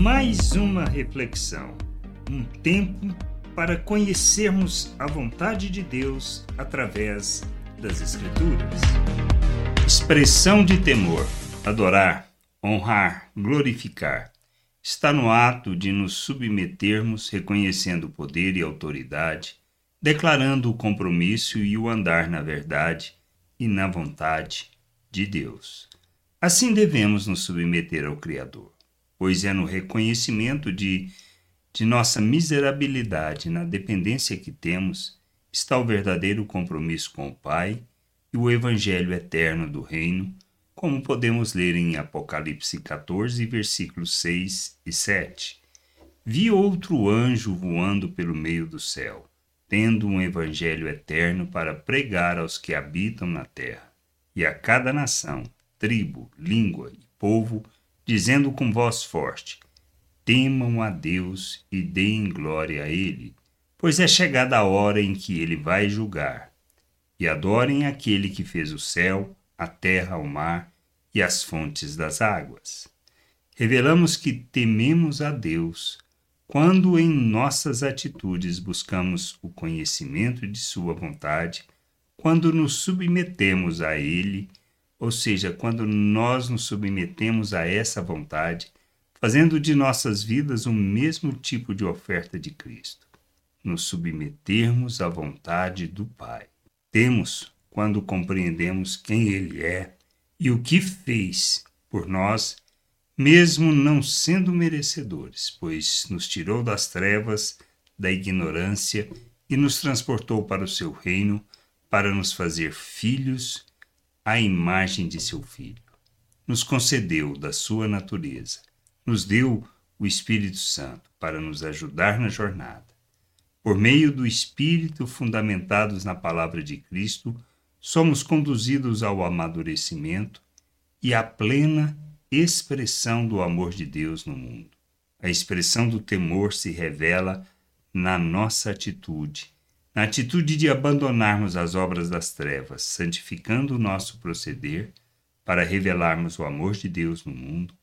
Mais uma reflexão, um tempo para conhecermos a vontade de Deus através das Escrituras. Expressão de temor, adorar, honrar, glorificar, está no ato de nos submetermos reconhecendo o poder e autoridade, declarando o compromisso e o andar na verdade e na vontade de Deus. Assim devemos nos submeter ao Criador, pois é no reconhecimento de, de nossa miserabilidade, na dependência que temos, está o verdadeiro compromisso com o Pai e o Evangelho eterno do Reino, como podemos ler em Apocalipse 14, versículos 6 e 7. Vi outro anjo voando pelo meio do céu, tendo um Evangelho eterno para pregar aos que habitam na terra, e a cada nação, tribo, língua e povo, dizendo com voz forte: Temam a Deus e deem glória a Ele, pois é chegada a hora em que Ele vai julgar. E adorem aquele que fez o céu, a terra, o mar e as fontes das águas. Revelamos que tememos a Deus quando em nossas atitudes buscamos o conhecimento de Sua vontade, quando nos submetemos a Ele ou seja, quando nós nos submetemos a essa vontade, fazendo de nossas vidas o mesmo tipo de oferta de Cristo, nos submetermos à vontade do Pai. Temos quando compreendemos quem Ele é e o que fez por nós, mesmo não sendo merecedores, pois nos tirou das trevas, da ignorância e nos transportou para o seu reino para nos fazer filhos à imagem de seu Filho. Nos concedeu da sua natureza, nos deu o Espírito Santo para nos ajudar na jornada. Por meio do Espírito, fundamentados na palavra de Cristo, somos conduzidos ao amadurecimento e à plena expressão do amor de Deus no mundo. A expressão do temor se revela na nossa atitude na atitude de abandonarmos as obras das trevas, santificando o nosso proceder para revelarmos o amor de Deus no mundo,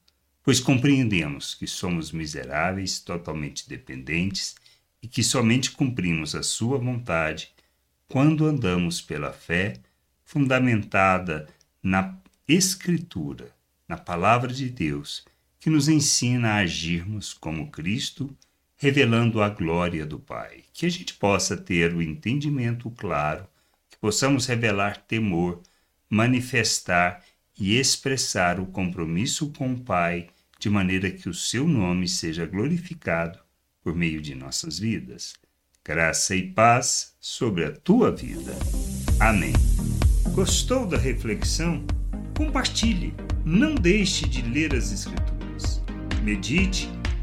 pois compreendemos que somos miseráveis, totalmente dependentes e que somente cumprimos a Sua vontade quando andamos pela fé fundamentada na Escritura, na Palavra de Deus, que nos ensina a agirmos como Cristo revelando a glória do Pai. Que a gente possa ter o entendimento claro, que possamos revelar temor, manifestar e expressar o compromisso com o Pai, de maneira que o seu nome seja glorificado por meio de nossas vidas. Graça e paz sobre a tua vida. Amém. Gostou da reflexão? Compartilhe. Não deixe de ler as Escrituras. Medite